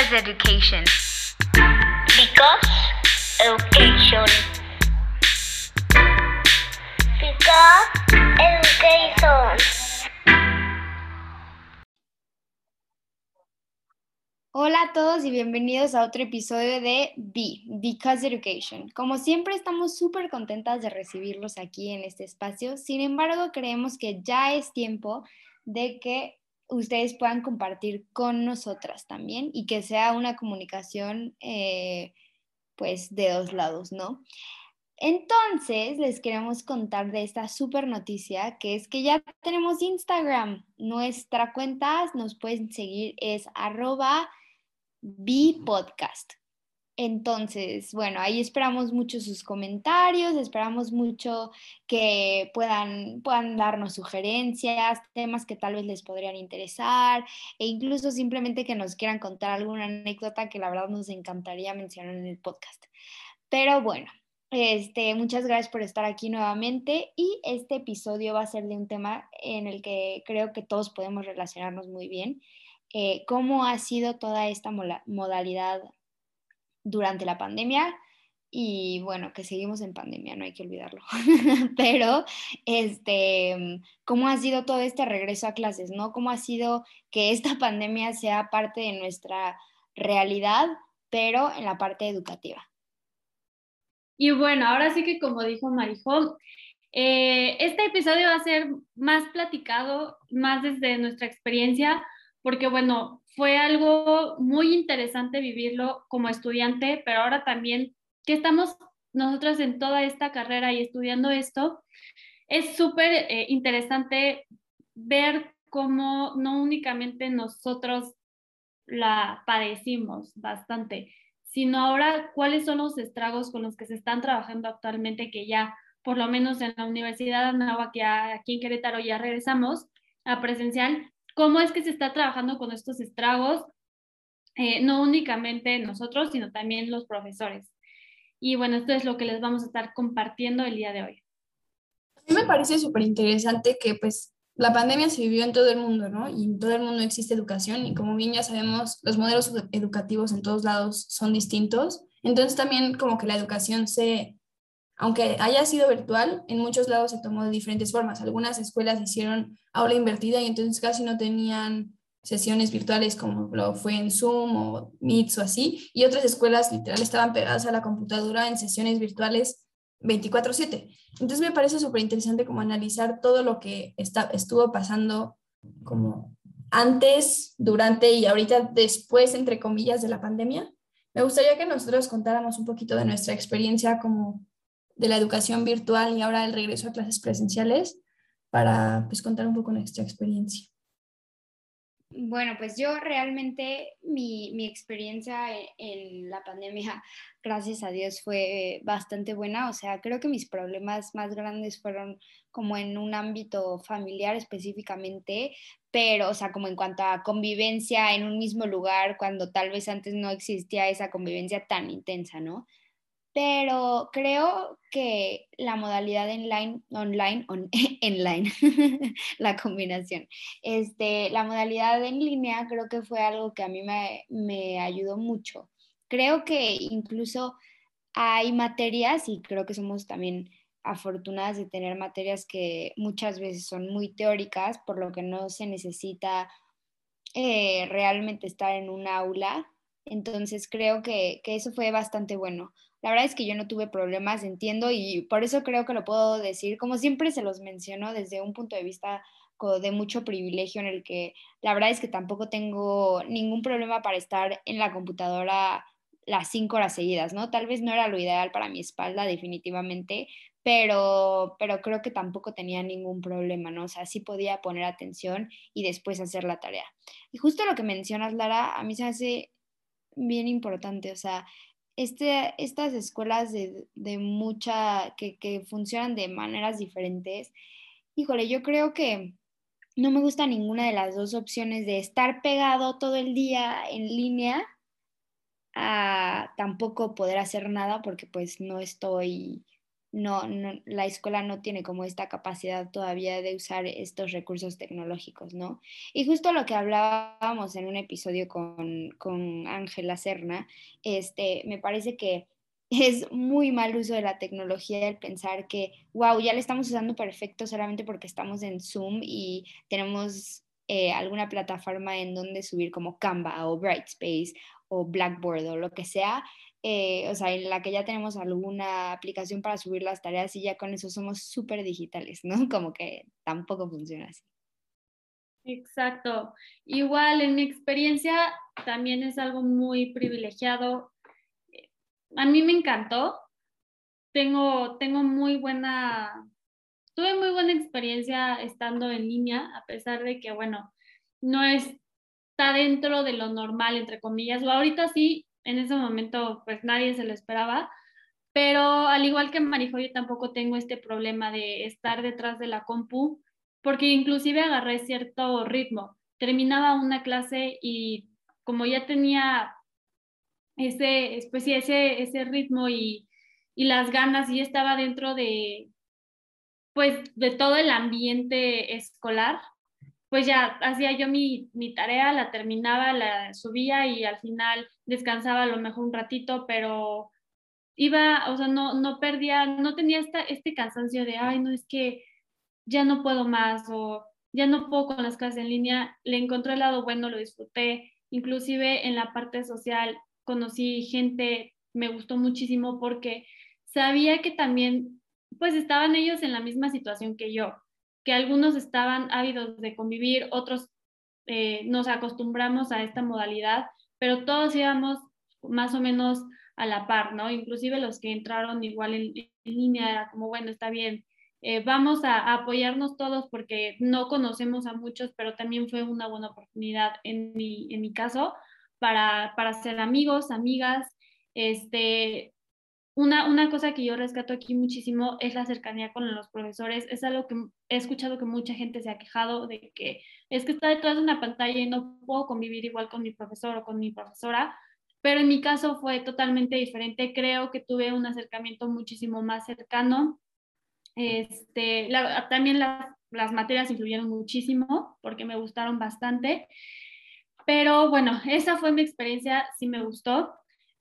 Because education. Because education. Because education. Hola a todos y bienvenidos a otro episodio de B, Because Education. Como siempre estamos súper contentas de recibirlos aquí en este espacio, sin embargo creemos que ya es tiempo de que ustedes puedan compartir con nosotras también y que sea una comunicación eh, pues de dos lados, ¿no? Entonces, les queremos contar de esta súper noticia, que es que ya tenemos Instagram. Nuestra cuenta nos pueden seguir es arroba bpodcast. Entonces, bueno, ahí esperamos mucho sus comentarios, esperamos mucho que puedan, puedan darnos sugerencias, temas que tal vez les podrían interesar e incluso simplemente que nos quieran contar alguna anécdota que la verdad nos encantaría mencionar en el podcast. Pero bueno, este, muchas gracias por estar aquí nuevamente y este episodio va a ser de un tema en el que creo que todos podemos relacionarnos muy bien. Eh, ¿Cómo ha sido toda esta modalidad durante la pandemia? y bueno, que seguimos en pandemia, no hay que olvidarlo. Pero, este, ¿cómo ha sido todo este regreso a clases, no? ¿Cómo ha sido que esta pandemia sea parte de nuestra realidad, pero en la parte educativa? Y bueno, ahora sí que como dijo Marijó, eh, este episodio va a ser más platicado, más desde nuestra experiencia, porque bueno, fue algo muy interesante vivirlo como estudiante, pero ahora también que estamos nosotras en toda esta carrera y estudiando esto, es súper eh, interesante ver cómo no únicamente nosotros la padecimos bastante, sino ahora cuáles son los estragos con los que se están trabajando actualmente, que ya por lo menos en la Universidad de Anáhuac, aquí en Querétaro ya regresamos a presencial, cómo es que se está trabajando con estos estragos, eh, no únicamente nosotros, sino también los profesores. Y bueno, esto es lo que les vamos a estar compartiendo el día de hoy. A mí me parece súper interesante que pues la pandemia se vivió en todo el mundo, ¿no? Y en todo el mundo existe educación y como bien ya sabemos, los modelos educativos en todos lados son distintos. Entonces también como que la educación se, aunque haya sido virtual, en muchos lados se tomó de diferentes formas. Algunas escuelas hicieron aula invertida y entonces casi no tenían sesiones virtuales como lo fue en Zoom o Meets o así, y otras escuelas literal estaban pegadas a la computadora en sesiones virtuales 24/7. Entonces me parece súper interesante como analizar todo lo que está, estuvo pasando como antes, durante y ahorita después, entre comillas, de la pandemia. Me gustaría que nosotros contáramos un poquito de nuestra experiencia como de la educación virtual y ahora el regreso a clases presenciales para pues contar un poco nuestra experiencia. Bueno, pues yo realmente mi, mi experiencia en, en, la pandemia, gracias a Dios, fue bastante buena. O sea, creo que mis problemas más grandes fueron como en un ámbito familiar específicamente, pero, o sea, como en cuanto a convivencia en un mismo lugar, cuando tal vez antes no existía esa convivencia tan intensa, ¿no? Pero creo que la modalidad online, online, on, online, la combinación, este, la modalidad en línea creo que fue algo que a mí me, me ayudó mucho. Creo que incluso hay materias y creo que somos también afortunadas de tener materias que muchas veces son muy teóricas, por lo que no se necesita eh, realmente estar en un aula. Entonces creo que, que eso fue bastante bueno. La verdad es que yo no tuve problemas, entiendo, y por eso creo que lo puedo decir, como siempre se los menciono desde un punto de vista de mucho privilegio en el que la verdad es que tampoco tengo ningún problema para estar en la computadora las cinco horas seguidas, ¿no? Tal vez no era lo ideal para mi espalda, definitivamente, pero, pero creo que tampoco tenía ningún problema, ¿no? O sea, sí podía poner atención y después hacer la tarea. Y justo lo que mencionas, Lara, a mí se hace bien importante, o sea, este, estas escuelas de, de mucha, que, que, funcionan de maneras diferentes, híjole, yo creo que no me gusta ninguna de las dos opciones de estar pegado todo el día en línea a tampoco poder hacer nada porque pues no estoy no, la escuela no tiene como esta capacidad todavía de usar estos recursos tecnológicos, ¿no? Y justo lo que hablábamos en un episodio con, con Ángela Serna, este, me parece que es muy mal uso de la tecnología el pensar que, wow, ya le estamos usando perfecto solamente porque estamos en Zoom y tenemos eh, alguna plataforma en donde subir como Canva o Brightspace o Blackboard o lo que sea, eh, o sea, en la que ya tenemos alguna aplicación para subir las tareas y ya con eso somos súper digitales, ¿no? Como que tampoco funciona así. Exacto. Igual en mi experiencia también es algo muy privilegiado. A mí me encantó. Tengo, tengo muy buena, tuve muy buena experiencia estando en línea, a pesar de que, bueno, no está dentro de lo normal, entre comillas, o ahorita sí, en ese momento pues nadie se lo esperaba, pero al igual que Marijo, yo tampoco tengo este problema de estar detrás de la compu, porque inclusive agarré cierto ritmo. Terminaba una clase y como ya tenía ese, pues ese, ese ritmo y, y las ganas y estaba dentro de, pues, de todo el ambiente escolar, pues ya hacía yo mi, mi, tarea, la terminaba, la subía y al final descansaba a lo mejor un ratito, pero iba, o sea, no, no perdía, no tenía esta, este cansancio de, ay, no, es que ya no puedo más o ya no puedo con las clases en línea. Le encontré el lado bueno, lo disfruté. Inclusive en la parte social conocí gente, me gustó muchísimo porque sabía que también, pues estaban ellos en la misma situación que yo que algunos estaban ávidos de convivir, otros eh, nos acostumbramos a esta modalidad, pero todos íbamos más o menos a la par, ¿no? Inclusive los que entraron igual en, línea era como, bueno, está bien, eh, vamos a, apoyarnos todos porque no conocemos a muchos, pero también fue una buena oportunidad en mi, en mi caso para, para ser amigos, amigas, este, una, cosa que yo rescato aquí muchísimo es la cercanía con los profesores. Es algo que he escuchado que mucha gente se ha quejado de que es que está detrás de una pantalla y no puedo convivir igual con mi profesor o con mi profesora. Pero en mi caso fue totalmente diferente. Creo que tuve un acercamiento muchísimo más cercano. Este, también las, las materias influyeron muchísimo porque me gustaron bastante. Pero bueno, esa fue mi experiencia, sí me gustó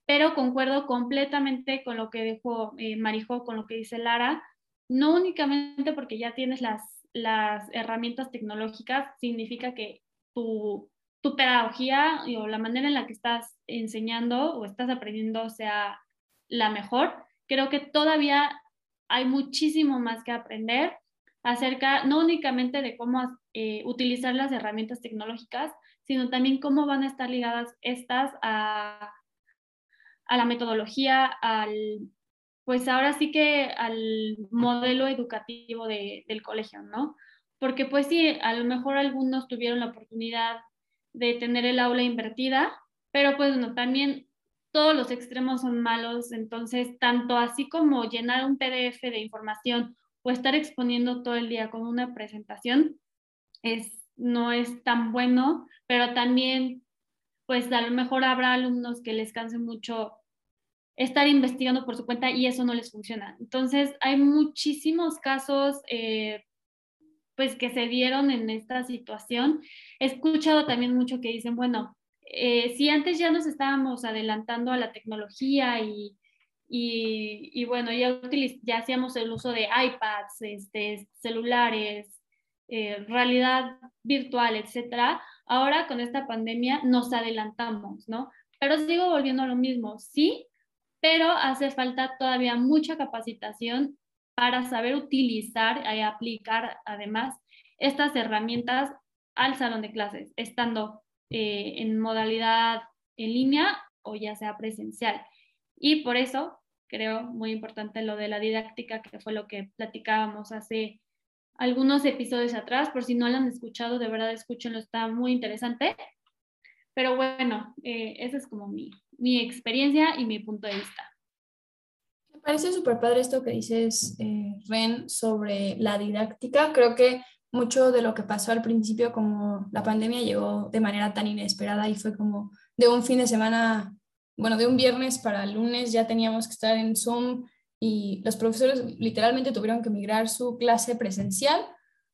pero concuerdo completamente con lo que dijo eh, Marijo, con lo que dice Lara, no únicamente porque ya tienes las, las herramientas tecnológicas, significa que tu, tu pedagogía o la manera en la que estás enseñando o estás aprendiendo sea la mejor. Creo que todavía hay muchísimo más que aprender acerca no únicamente de cómo eh, utilizar las herramientas tecnológicas, sino también cómo van a estar ligadas estas a a la metodología, al, pues ahora sí que al modelo educativo del colegio, ¿no? Porque pues sí, a lo mejor algunos tuvieron la oportunidad de tener el aula invertida, pero pues no, también todos los extremos son malos, entonces tanto así como llenar un PDF de información o estar exponiendo todo el día con una presentación es, no es tan bueno, pero también pues a lo mejor habrá alumnos que les canse mucho estar investigando por su cuenta y eso no les funciona. Entonces, hay muchísimos casos eh, pues que se dieron en esta situación. He escuchado también mucho que dicen, bueno, eh, si antes ya nos estábamos adelantando a la tecnología y, y, bueno, ya, ya hacíamos el uso de iPads, este, celulares, eh, realidad virtual, etcétera, ahora con esta pandemia nos adelantamos, ¿no? Pero sigo volviendo a lo mismo, sí, pero hace falta todavía mucha capacitación para saber utilizar y aplicar además estas herramientas al salón de clases, estando eh, en modalidad en línea o ya sea presencial. Y por eso creo muy importante lo de la didáctica, que fue lo que platicábamos hace algunos episodios atrás. Por si no lo han escuchado, de verdad escúchenlo, está muy interesante. Pero bueno, eh, esa es como mi, mi experiencia y mi punto de vista. Me parece súper padre esto que dices, eh, Ren, sobre la didáctica. Creo que mucho de lo que pasó al principio, como la pandemia llegó de manera tan inesperada y fue como de un fin de semana, bueno, de un viernes para el lunes ya teníamos que estar en Zoom y los profesores literalmente tuvieron que migrar su clase presencial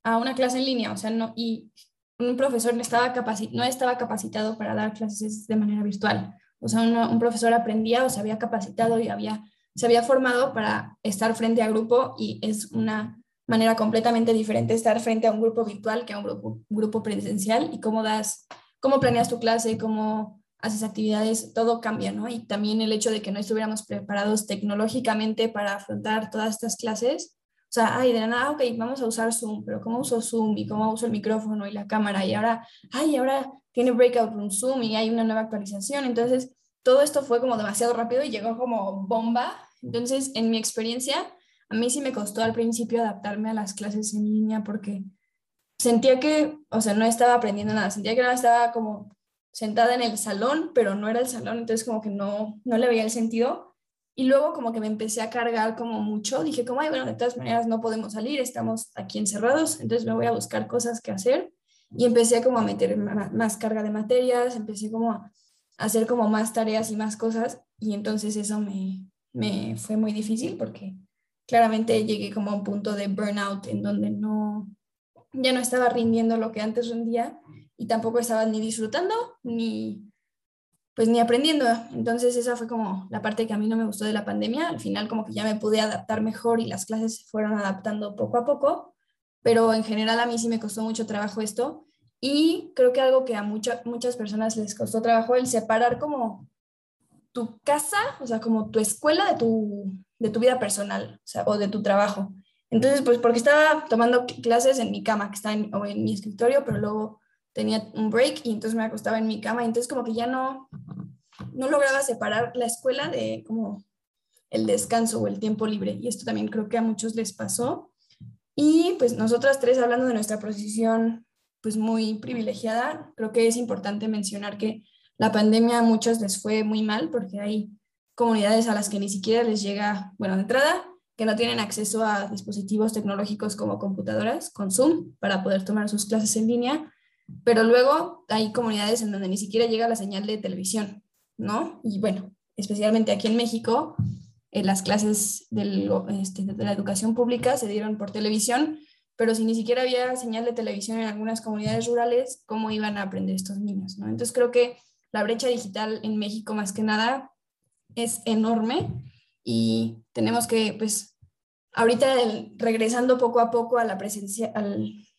a una clase en línea, o sea, no, y un profesor no estaba, no estaba capacitado para dar clases de manera virtual. O sea, un profesor aprendía o se había capacitado y había, se había formado para estar frente a grupo y es una manera completamente diferente estar frente a un grupo virtual que a un grupo, grupo presencial y cómo das, cómo planeas tu clase, cómo haces actividades, todo cambia, ¿no? Y también el hecho de que no estuviéramos preparados tecnológicamente para afrontar todas estas clases. O sea, ay, de nada, ok, vamos a usar Zoom, pero ¿cómo uso Zoom y cómo uso el micrófono y la cámara? Y ahora, ay, ahora tiene Breakout Room Zoom y hay una nueva actualización. Entonces, todo esto fue como demasiado rápido y llegó como bomba. Entonces, en mi experiencia, a mí sí me costó al principio adaptarme a las clases en línea porque sentía que, o sea, no estaba aprendiendo nada, sentía que nada estaba como sentada en el salón, pero no era el salón, entonces como que no, no le veía el sentido. Y luego como que me empecé a cargar como mucho, dije como, ay, bueno, de todas maneras no podemos salir, estamos aquí encerrados, entonces me voy a buscar cosas que hacer. Y empecé como a meter más carga de materias, empecé como a hacer como más tareas y más cosas. Y entonces eso me, me fue muy difícil porque claramente llegué como a un punto de burnout en donde no, ya no estaba rindiendo lo que antes rendía y tampoco estaba ni disfrutando ni pues ni aprendiendo. Entonces esa fue como la parte que a mí no me gustó de la pandemia. Al final como que ya me pude adaptar mejor y las clases se fueron adaptando poco a poco, pero en general a mí sí me costó mucho trabajo esto y creo que algo que a muchas muchas personas les costó trabajo el separar como tu casa, o sea, como tu escuela de tu, de tu vida personal o de tu trabajo. Entonces, pues porque estaba tomando clases en mi cama, que está en, o en mi escritorio, pero luego tenía un break y entonces me acostaba en mi cama y entonces como que ya no, no lograba separar la escuela de como el descanso o el tiempo libre. Y esto también creo que a muchos les pasó. Y pues nosotras tres hablando de nuestra posición pues muy privilegiada, creo que es importante mencionar que la pandemia a muchos les fue muy mal porque hay comunidades a las que ni siquiera les llega, bueno, de entrada, que no tienen acceso a dispositivos tecnológicos como computadoras con Zoom para poder tomar sus clases en línea pero luego hay comunidades en donde ni siquiera llega la señal de televisión, ¿no? Y bueno, especialmente aquí en México, eh, las clases este, de la educación pública se dieron por televisión, pero si ni siquiera había señal de televisión en algunas comunidades rurales, ¿cómo iban a aprender estos niños? ¿no? Entonces creo que la brecha digital en México más que nada es enorme y tenemos que, pues, ahorita regresando poco a poco a, la presencia,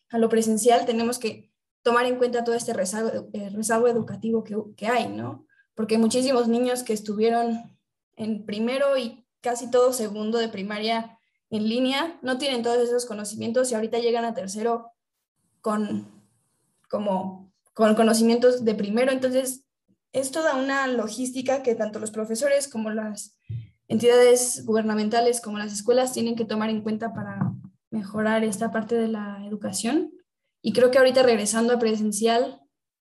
a lo presencial, tenemos que tomar en cuenta todo este rezago, eh, rezago educativo que, que, hay, ¿no? Porque muchísimos niños que estuvieron en primero y casi todo segundo de primaria en línea no tienen todos esos conocimientos y ahorita llegan a tercero con, como, con conocimientos de primero. Entonces, es toda una logística que tanto los profesores como las entidades gubernamentales como las escuelas tienen que tomar en cuenta para mejorar esta parte de la educación y creo que ahorita regresando a presencial,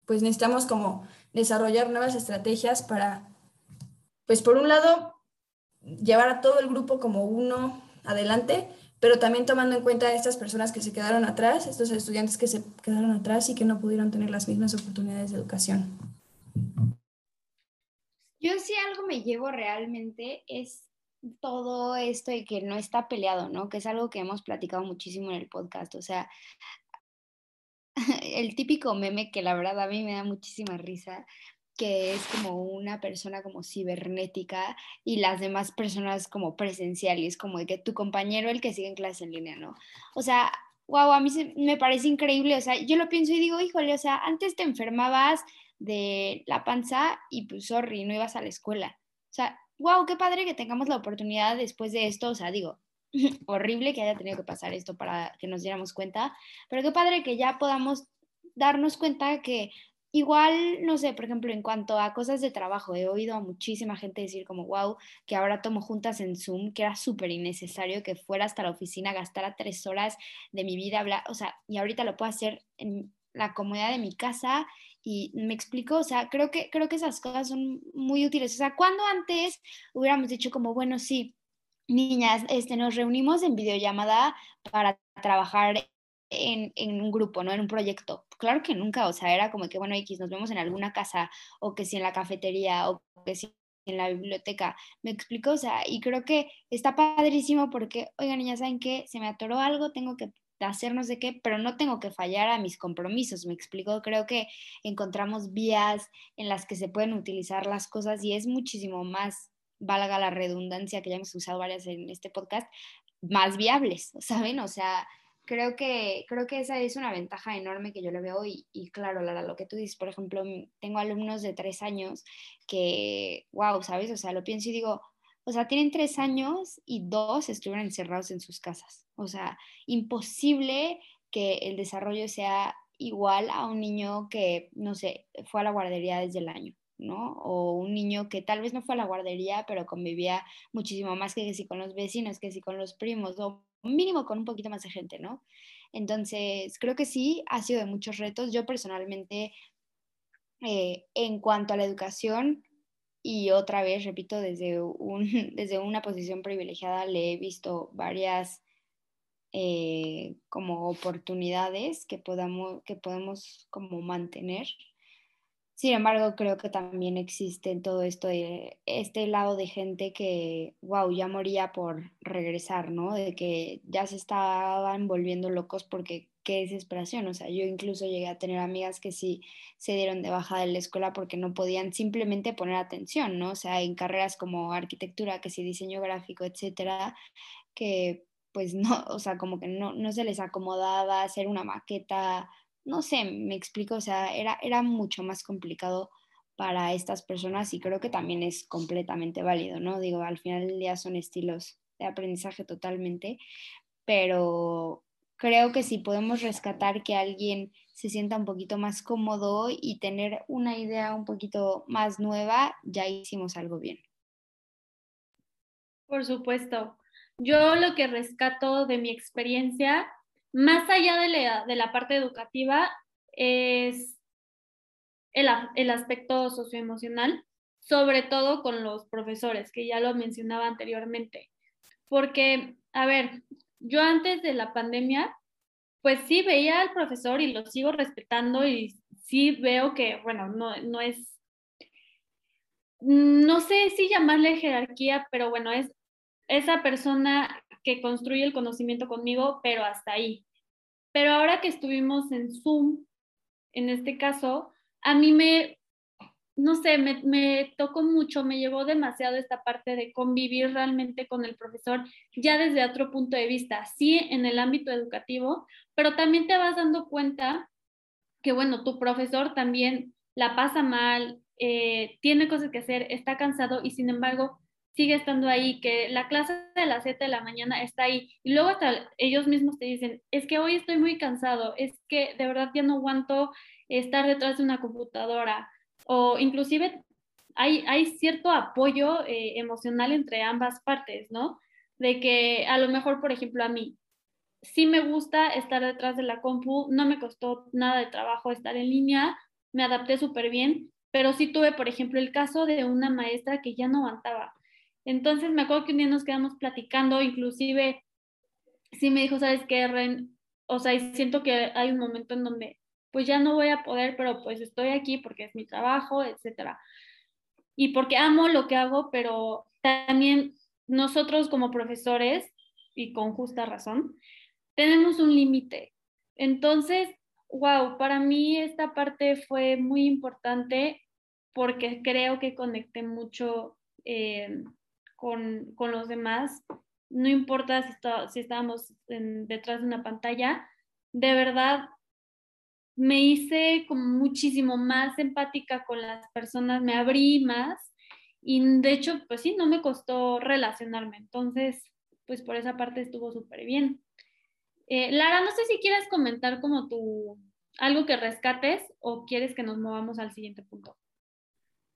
pues necesitamos como desarrollar nuevas estrategias para, pues por un lado, llevar a todo el grupo como uno adelante, pero también tomando en cuenta a estas personas que se quedaron atrás, estos estudiantes que se quedaron atrás y que no pudieron tener las mismas oportunidades de educación. Yo sí algo me llevo realmente es todo esto y que no está peleado, ¿no? Que es algo que hemos platicado muchísimo en el podcast. O sea, el típico meme que la verdad a mí me da muchísima risa, que es como una persona como cibernética y las demás personas como presenciales, como de que tu compañero el que sigue en clase en línea, ¿no? O sea, wow, a mí me parece increíble, o sea, yo lo pienso y digo, híjole, o sea, antes te enfermabas de la panza y pues sorry, no ibas a la escuela. O sea, wow, qué padre que tengamos la oportunidad después de esto, o sea, digo, horrible que haya tenido que pasar esto para que nos diéramos cuenta, pero qué padre que ya podamos darnos cuenta que igual, no sé, por ejemplo, en cuanto a cosas de trabajo, he oído a muchísima gente decir como, wow, que ahora tomo juntas en Zoom, que era súper innecesario que fuera hasta la oficina, gastara tres horas de mi vida, hablar, o sea, y ahorita lo puedo hacer en la comodidad de mi casa y me explico, o sea, creo que, creo que esas cosas son muy útiles. O sea, cuando antes hubiéramos dicho como, bueno, sí, niñas, este, nos reunimos en videollamada para trabajar en, en, un grupo, ¿no? En un proyecto. Claro que nunca, o sea, era como que, bueno, X, nos vemos en alguna casa, o que si en la cafetería, o que si en la biblioteca. Me explico, o sea, y creo que está padrísimo porque, oigan, ya saben que se me atoró algo, tengo que hacer no sé qué, pero no tengo que fallar a mis compromisos, me explico, creo que encontramos vías en las que se pueden utilizar las cosas y es muchísimo más, valga la redundancia que ya hemos usado varias en este podcast, más viables, ¿saben? O sea, creo que, creo que esa es una ventaja enorme que yo le veo y, y, claro, Lara, lo que tú dices, por ejemplo, tengo alumnos de tres años que, wow, ¿sabes? O sea, lo pienso y digo, o sea, tienen tres años y dos estuvieron encerrados en sus casas. O sea, imposible que el desarrollo sea igual a un niño que, no sé, fue a la guardería desde el año, ¿no? O un niño que tal vez no fue a la guardería, pero convivía muchísimo más que si con los vecinos, que si con los primos, o mínimo con un poquito más de gente, ¿no? Entonces, creo que sí, ha sido de muchos retos. Yo personalmente, eh, en cuanto a la educación, y otra vez, repito, desde, desde una posición privilegiada le he visto varias eh, como oportunidades que podamos, que podemos como mantener. Sin embargo, creo que también existe en todo esto de este lado de gente que, wow, ya moría por regresar, ¿no? De que ya se estaban volviendo locos porque qué desesperación. O sea, yo incluso llegué a tener amigas que sí se dieron de baja de la escuela porque no podían simplemente poner atención, ¿no? O sea, en carreras como arquitectura, que sí diseño gráfico, etcétera, que pues no, o sea, como que no, no se les acomodaba hacer una maqueta, no sé, me explico, o sea, era, era mucho más complicado para estas personas y creo que también es completamente válido, ¿no? Digo, al final del día son estilos de aprendizaje totalmente, pero creo que si podemos rescatar que alguien se sienta un poquito más cómodo y tener una idea un poquito más nueva, ya hicimos algo bien. Por supuesto. Yo lo que rescato de mi experiencia, más allá de la, parte educativa, es el, el aspecto socioemocional, sobre todo con los profesores, que ya lo mencionaba anteriormente. Porque, a ver, yo antes de la pandemia, pues sí veía al profesor y lo sigo respetando y sí veo que, bueno, no, no es, no sé si llamarle jerarquía, pero bueno, es esa persona que construye el conocimiento conmigo, pero hasta ahí. Pero ahora que estuvimos en Zoom, en este caso, a mí me no sé, me, tocó mucho, me llevó demasiado esta parte de convivir realmente con el profesor ya desde otro punto de vista, sí en el ámbito educativo, pero también te vas dando cuenta que, bueno, tu profesor también la pasa mal, eh, tiene cosas que hacer, está cansado y sin embargo sigue estando ahí, que la clase de las 7 de la mañana está ahí y luego hasta ellos mismos te dicen, es que hoy estoy muy cansado, es que de verdad ya no aguanto estar detrás de una computadora o inclusive hay, hay cierto apoyo eh, emocional entre ambas partes, ¿no? De que a lo mejor, por ejemplo, a mí, sí me gusta estar detrás de la compu, no me costó nada de trabajo estar en línea, me adapté súper bien, pero sí tuve, por ejemplo, el caso de una maestra que ya no aguantaba. Entonces me acuerdo que un día nos quedamos platicando, inclusive sí me dijo, ¿sabes qué, Ren? O sea, siento que hay un momento en donde pues ya no voy a poder, pero pues estoy aquí porque es mi trabajo, etcétera. Y porque amo lo que hago, pero también nosotros como profesores, y con justa razón, tenemos un límite. Entonces, wow, para mí esta parte fue muy importante porque creo que conecté mucho eh, con, con, los demás. No importa si, si estábamos detrás de una pantalla, de verdad me hice como muchísimo más empática con las personas, me abrí más y de hecho, pues sí, no me costó relacionarme. Entonces, pues por esa parte estuvo súper bien. Eh, Lara, no sé si quieres comentar como tú algo que rescates o quieres que nos movamos al siguiente punto.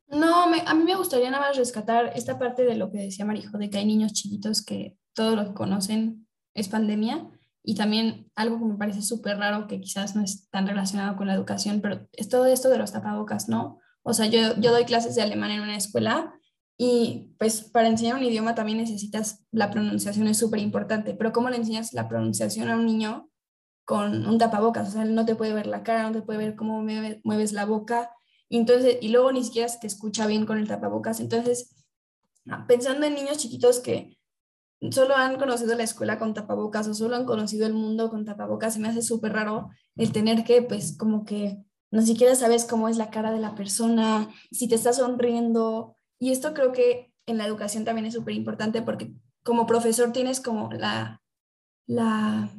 No, a mí me gustaría nada más rescatar esta parte de lo que decía Marijo, de que hay niños chiquitos que todo lo que conocen es pandemia y también algo que me parece súper raro, que quizás no es tan relacionado con la educación, pero es todo esto de los tapabocas, ¿no? O sea, yo, yo doy clases de alemán en una escuela y pues para enseñar un idioma también necesitas, la pronunciación es súper importante, pero ¿cómo le enseñas la pronunciación a un niño con un tapabocas? O sea, él no te puede ver la cara, no te puede ver cómo mueves la boca. Entonces, y luego ni siquiera te escucha bien con el tapabocas. Entonces, ah, pensando en niños chiquitos que solo han conocido la escuela con tapabocas o solo han conocido el mundo con tapabocas, se me hace súper raro el tener que, pues, como que no siquiera sabes cómo es la cara de la persona, si te está sonriendo. Y esto creo que en la educación también es súper importante porque como profesor tienes como la, la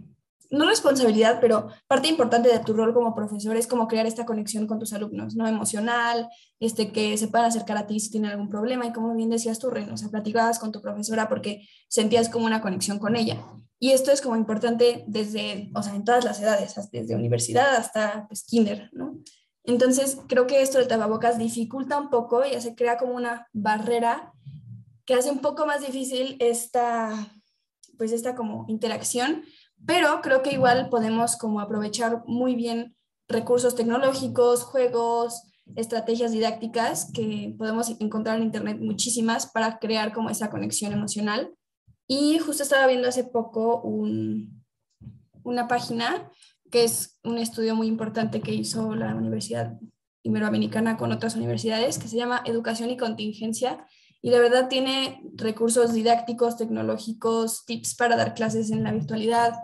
no responsabilidad, pero parte importante de tu rol como profesor es como crear esta conexión con tus alumnos, ¿no? Emocional, este, que se puedan acercar a ti si tienen algún problema y como bien decías tú, Ren, o sea, platicabas con tu profesora porque sentías como una conexión con ella. Y esto es como importante desde, o sea, en todas las edades, desde universidad hasta pues, kinder, ¿no? Entonces, creo que esto del tapabocas dificulta un poco, y se crea como una barrera que hace un poco más difícil esta, pues esta como interacción, pero creo que igual podemos como aprovechar muy bien recursos tecnológicos, juegos, estrategias didácticas que podemos encontrar en internet muchísimas para crear como esa conexión emocional. Y justo estaba viendo hace poco una página que es un estudio muy importante que hizo la Universidad Iberoamericana con otras universidades, que se llama Educación y Contingencia, y de verdad tiene recursos didácticos, tecnológicos, tips para dar clases en la virtualidad,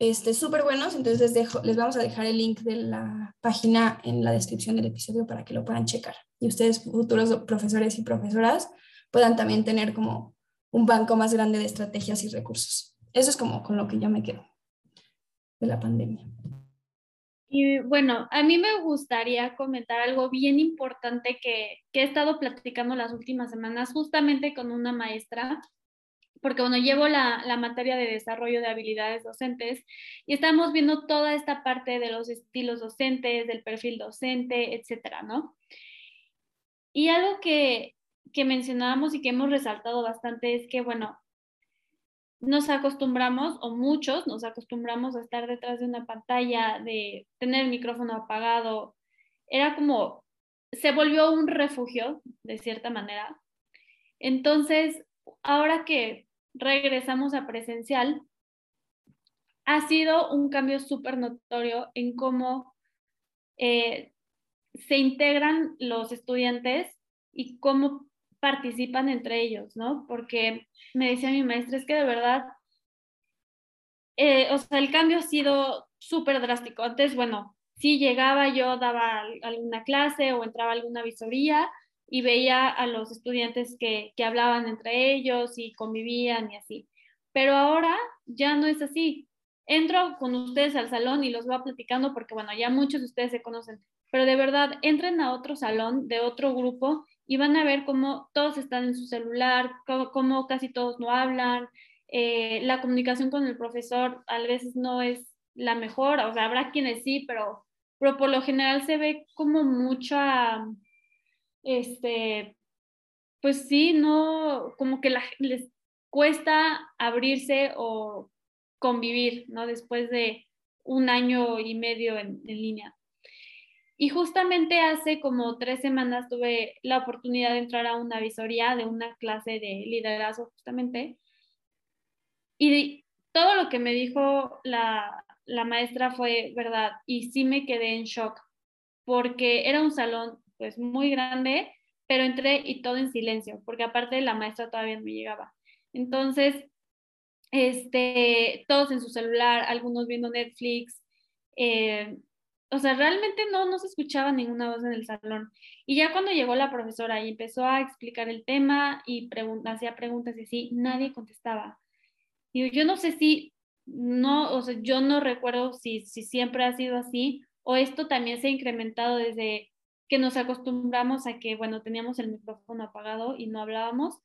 este, súper buenos, entonces les, dejo, vamos a dejar el link de la página en la descripción del episodio para que lo puedan checar. Y ustedes, futuros profesores y profesoras, puedan también tener como un banco más grande de estrategias y recursos. Eso es como con lo que yo me quedo de la pandemia. Y bueno, a mí me gustaría comentar algo bien importante que, que, he estado platicando las últimas semanas justamente con una maestra, porque bueno, llevo la, la, materia de desarrollo de habilidades docentes y estamos viendo toda esta parte de los estilos docentes, del perfil docente, etcétera, ¿no? Y algo que, que mencionábamos y que hemos resaltado bastante es que, bueno, nos acostumbramos, o muchos nos acostumbramos a estar detrás de una pantalla, de tener el micrófono apagado. Era como, se volvió un refugio, de cierta manera. Entonces, ahora que regresamos a presencial, ha sido un cambio súper notorio en cómo eh, se integran los estudiantes y cómo participan entre ellos, ¿no? Porque me decía mi maestra, es que de verdad, eh, o sea, el cambio ha sido súper drástico. Antes, bueno, sí llegaba yo, daba alguna clase o entraba a alguna visoría y veía a los estudiantes que, que hablaban entre ellos y convivían y así. Pero ahora ya no es así. Entro con ustedes al salón y los voy platicando porque, bueno, ya muchos de ustedes se conocen, pero de verdad, entren a otro salón de otro grupo y van a ver cómo todos están en su celular, cómo, casi todos no hablan, eh, la comunicación con el profesor a veces no es la mejor, o sea, habrá quienes sí, pero, pero por lo general se ve como mucha, este, pues sí, no, como que les cuesta abrirse o convivir, ¿no? Después de un año y medio en línea. Y justamente hace como tres semanas tuve la oportunidad de entrar a una visoría de una clase de liderazgo justamente. Y todo lo que me dijo la, la maestra fue verdad y sí me quedé en shock porque era un salón pues muy grande, pero entré y todo en silencio, porque aparte la maestra todavía no llegaba. Entonces, este, todos en su celular, algunos viendo Netflix, eh, o sea, realmente no, no se escuchaba ninguna voz en el salón. Y ya cuando llegó la profesora y empezó a explicar el tema y hacía preguntas y así, nadie contestaba. Y yo no sé si, no, o sea, yo no recuerdo si, si siempre ha sido así o esto también se ha incrementado desde que nos acostumbramos a que, bueno, teníamos el micrófono apagado y no hablábamos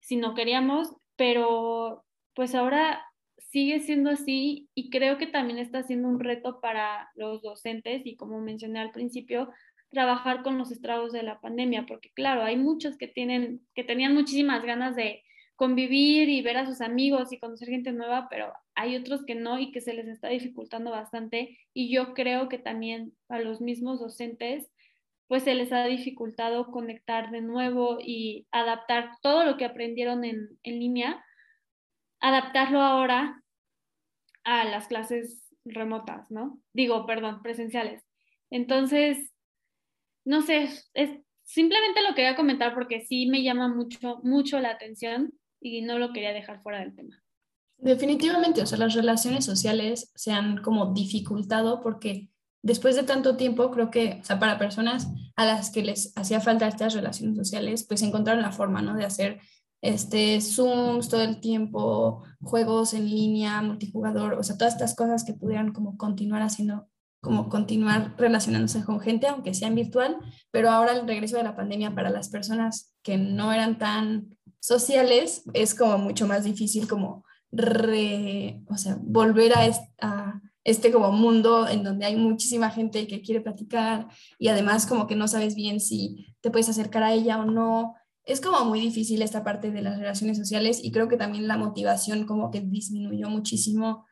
si no queríamos, pero pues ahora sigue siendo así y creo que también está siendo un reto para los docentes y como mencioné al principio, trabajar con los estragos de la pandemia, porque claro, hay muchos que tienen que tenían muchísimas ganas de convivir y ver a sus amigos y conocer gente nueva, pero hay otros que no y que se les está dificultando bastante. Y yo creo que también a los mismos docentes pues se les ha dificultado conectar de nuevo y adaptar todo lo que aprendieron en, en línea adaptarlo ahora a las clases remotas, ¿no? Digo, perdón, presenciales. Entonces, no sé, es, simplemente lo quería comentar porque sí me llama mucho, mucho la atención y no lo quería dejar fuera del tema. Definitivamente, o sea, las relaciones sociales se han como dificultado porque después de tanto tiempo, creo que, o sea, para personas a las que les hacía falta estas relaciones sociales, pues encontraron la forma, ¿no? De hacer este, Zooms todo el tiempo, juegos en línea, multijugador, o sea, todas estas cosas que pudieran como continuar haciendo, como continuar relacionándose con gente, aunque sea en virtual, pero ahora el regreso de la pandemia para las personas que no eran tan sociales es como mucho más difícil como re, o sea, volver a, a este como mundo en donde hay muchísima gente que quiere platicar y además como que no sabes bien si te puedes acercar a ella o no. Es como muy difícil esta parte de las relaciones sociales y creo que también la motivación como que disminuyó muchísimo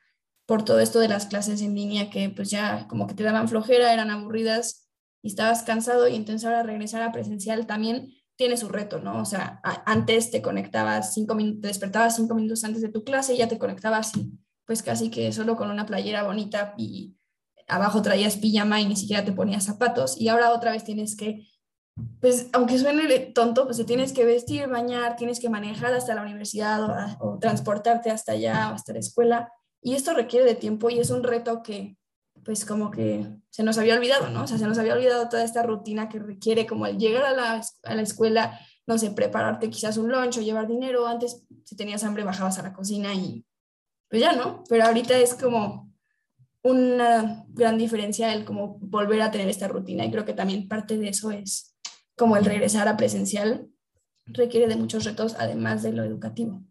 por todo esto de las clases en línea que pues ya como que te daban flojera, eran aburridas y estabas cansado y entonces ahora regresar a presencial también tiene su reto, ¿no? O sea, antes te conectabas cinco minutos, te despertabas cinco minutos antes de tu clase y ya te conectabas y pues casi que solo con una playera bonita y abajo traías pijama y ni siquiera te ponías zapatos y ahora otra vez tienes que, pues aunque suene tonto, pues te tienes que vestir, bañar, tienes que manejar hasta la universidad o, transportarte hasta allá o hasta la escuela y esto requiere de tiempo y es un reto que pues como que se nos había olvidado, ¿no? O sea, se nos había olvidado toda esta rutina que requiere como el llegar a la, a la escuela, no sé, prepararte quizás un lunch o llevar dinero. Antes, si tenías hambre, bajabas a la cocina y pues ya no, pero ahorita es como una gran diferencia el como volver a tener esta rutina y creo que también parte de eso es como el regresar a presencial requiere de muchos retos además de lo educativo.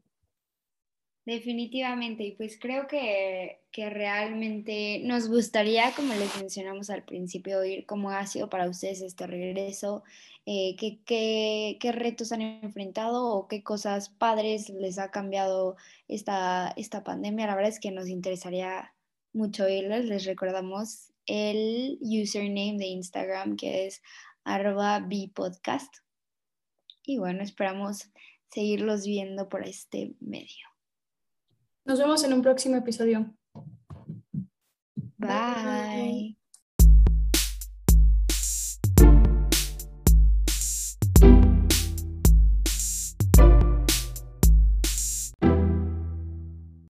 Definitivamente, y pues creo que, que, realmente nos gustaría, como les mencionamos al principio, oír cómo ha sido para ustedes este regreso, eh, qué, qué, qué, retos han enfrentado o qué cosas padres les ha cambiado esta, esta pandemia. La verdad es que nos interesaría mucho oírles. Les recordamos el username de Instagram que es arroba. Y bueno, esperamos seguirlos viendo por este medio. Nos vemos en un próximo episodio. Bye.